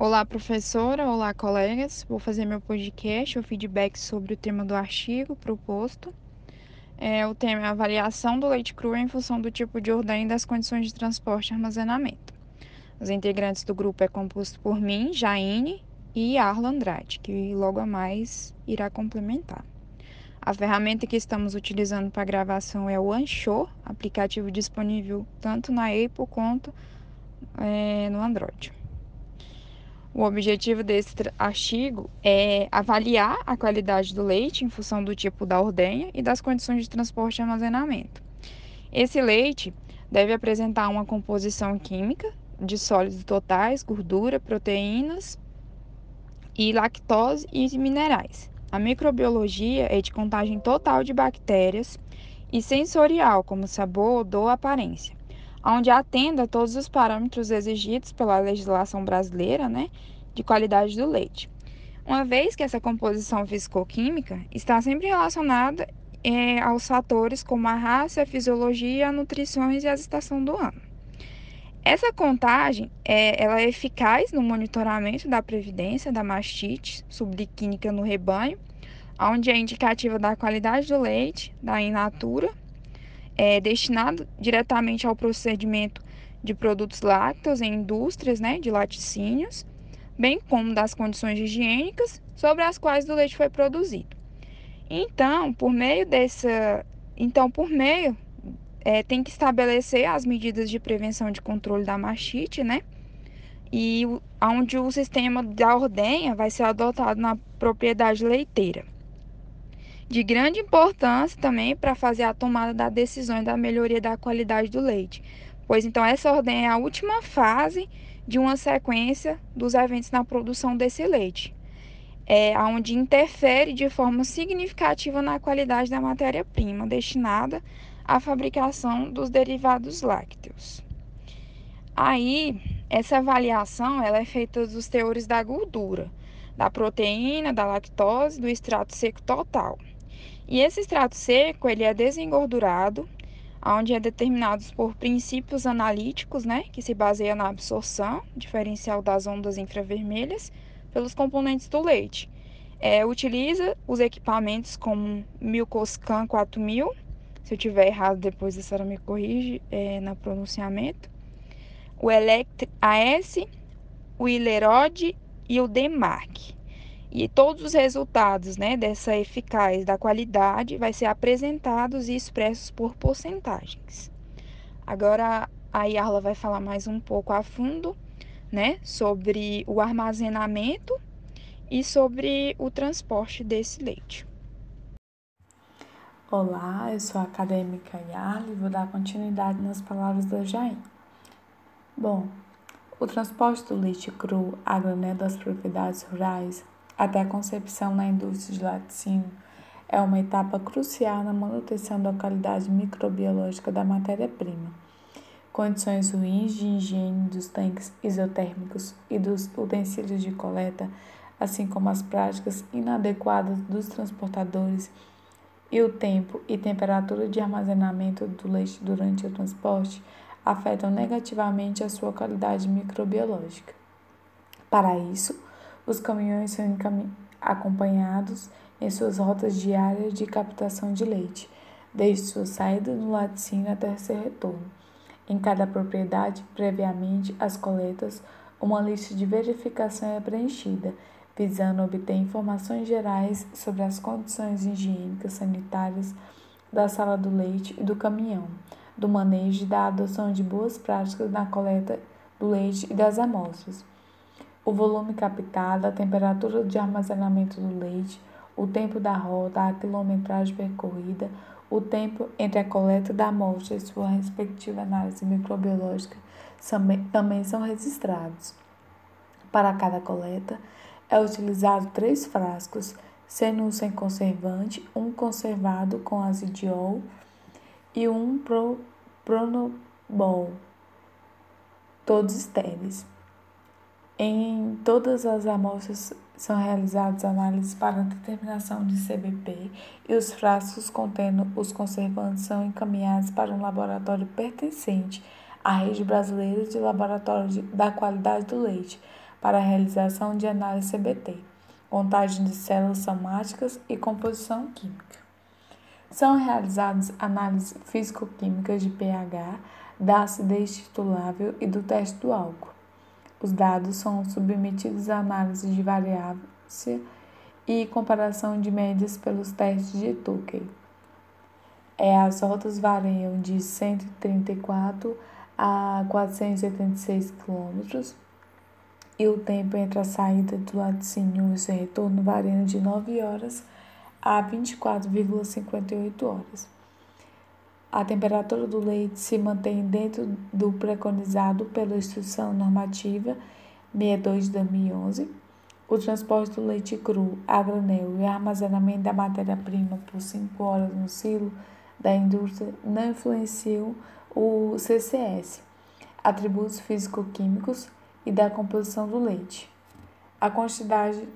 Olá, professora. Olá, colegas. Vou fazer meu podcast, o feedback sobre o tema do artigo proposto. É, o tema é avaliação do leite cru em função do tipo de ordem e das condições de transporte e armazenamento. Os integrantes do grupo é composto por mim, Jaine e Arla Andrade, que logo a mais irá complementar. A ferramenta que estamos utilizando para gravação é o Anchor, aplicativo disponível tanto na Apple quanto é, no Android. O objetivo desse artigo é avaliar a qualidade do leite em função do tipo da ordenha e das condições de transporte e armazenamento. Esse leite deve apresentar uma composição química de sólidos totais, gordura, proteínas e lactose e minerais. A microbiologia é de contagem total de bactérias e sensorial, como sabor, odor, aparência, onde atenda a todos os parâmetros exigidos pela legislação brasileira, né, de qualidade do leite. Uma vez que essa composição fisicoquímica está sempre relacionada é, aos fatores como a raça, a fisiologia, a nutrições e a estação do ano. Essa contagem é, ela é eficaz no monitoramento da previdência da mastite subclínica no rebanho, onde é indicativa da qualidade do leite, da inatura, é destinado diretamente ao procedimento de produtos lácteos em indústrias né, de laticínios, bem como das condições higiênicas sobre as quais o leite foi produzido. Então, por meio dessa, então por meio é, tem que estabelecer as medidas de prevenção de controle da mastite, né? E onde o sistema da ordenha vai ser adotado na propriedade leiteira. De grande importância também para fazer a tomada da decisão da melhoria da qualidade do leite, pois então essa ordenha é a última fase de uma sequência dos eventos na produção desse leite, é, onde interfere de forma significativa na qualidade da matéria-prima destinada a fabricação dos derivados lácteos. Aí, essa avaliação ela é feita dos teores da gordura, da proteína, da lactose, do extrato seco total. E esse extrato seco ele é desengordurado, onde é determinado por princípios analíticos, né, que se baseia na absorção diferencial das ondas infravermelhas pelos componentes do leite. É, utiliza os equipamentos como Milcoscan 4000 se eu tiver errado, depois a senhora me corrige é, no pronunciamento. O Elect AS, o Ilerod e o DEMARC. E todos os resultados né, dessa eficaz da qualidade vai ser apresentados e expressos por porcentagens. Agora a Yarla vai falar mais um pouco a fundo né, sobre o armazenamento e sobre o transporte desse leite. Olá, eu sou a acadêmica Yarli e vou dar continuidade nas palavras da Jair. Bom, o transporte do leite cru a granel das propriedades rurais até a concepção na indústria de laticínio é uma etapa crucial na manutenção da qualidade microbiológica da matéria-prima. Condições ruins de higiene dos tanques isotérmicos e dos utensílios de coleta, assim como as práticas inadequadas dos transportadores e o tempo e temperatura de armazenamento do leite durante o transporte afetam negativamente a sua qualidade microbiológica. Para isso, os caminhões são acompanhados em suas rotas diárias de captação de leite, desde sua saída do laticínio até seu retorno. Em cada propriedade, previamente às coletas, uma lista de verificação é preenchida visando obter informações gerais sobre as condições higiênicas sanitárias da sala do leite e do caminhão, do manejo e da adoção de boas práticas na coleta do leite e das amostras. O volume captado, a temperatura de armazenamento do leite, o tempo da rota, a quilometragem percorrida, o tempo entre a coleta da amostra e sua respectiva análise microbiológica também são registrados. Para cada coleta, é utilizado três frascos, sendo um sem conservante, um conservado com azidiol e um pro, pronobol, todos estéreis. Em todas as amostras são realizadas análises para determinação de CBP e os frascos contendo os conservantes são encaminhados para um laboratório pertencente à rede brasileira de laboratório da qualidade do leite, para a realização de análise CBT, contagem de células somáticas e composição química. São realizadas análises físico-químicas de pH, da acidez titulável e do teste do álcool. Os dados são submetidos a análise de variância e comparação de médias pelos testes de Tukey. É, as rotas variam de 134 a 486 km e o tempo entre a saída do laticínio e seu retorno varia de 9 horas a 24,58 horas. A temperatura do leite se mantém dentro do preconizado pela Instrução Normativa 62 de 2011. O transporte do leite cru a granel e o armazenamento da matéria-prima por 5 horas no silo da indústria não influenciam o CCS, atributos físico-químicos e da composição do leite. A quantidade